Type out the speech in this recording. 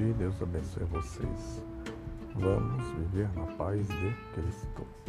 dia, Deus abençoe vocês. Vamos viver na paz de Cristo.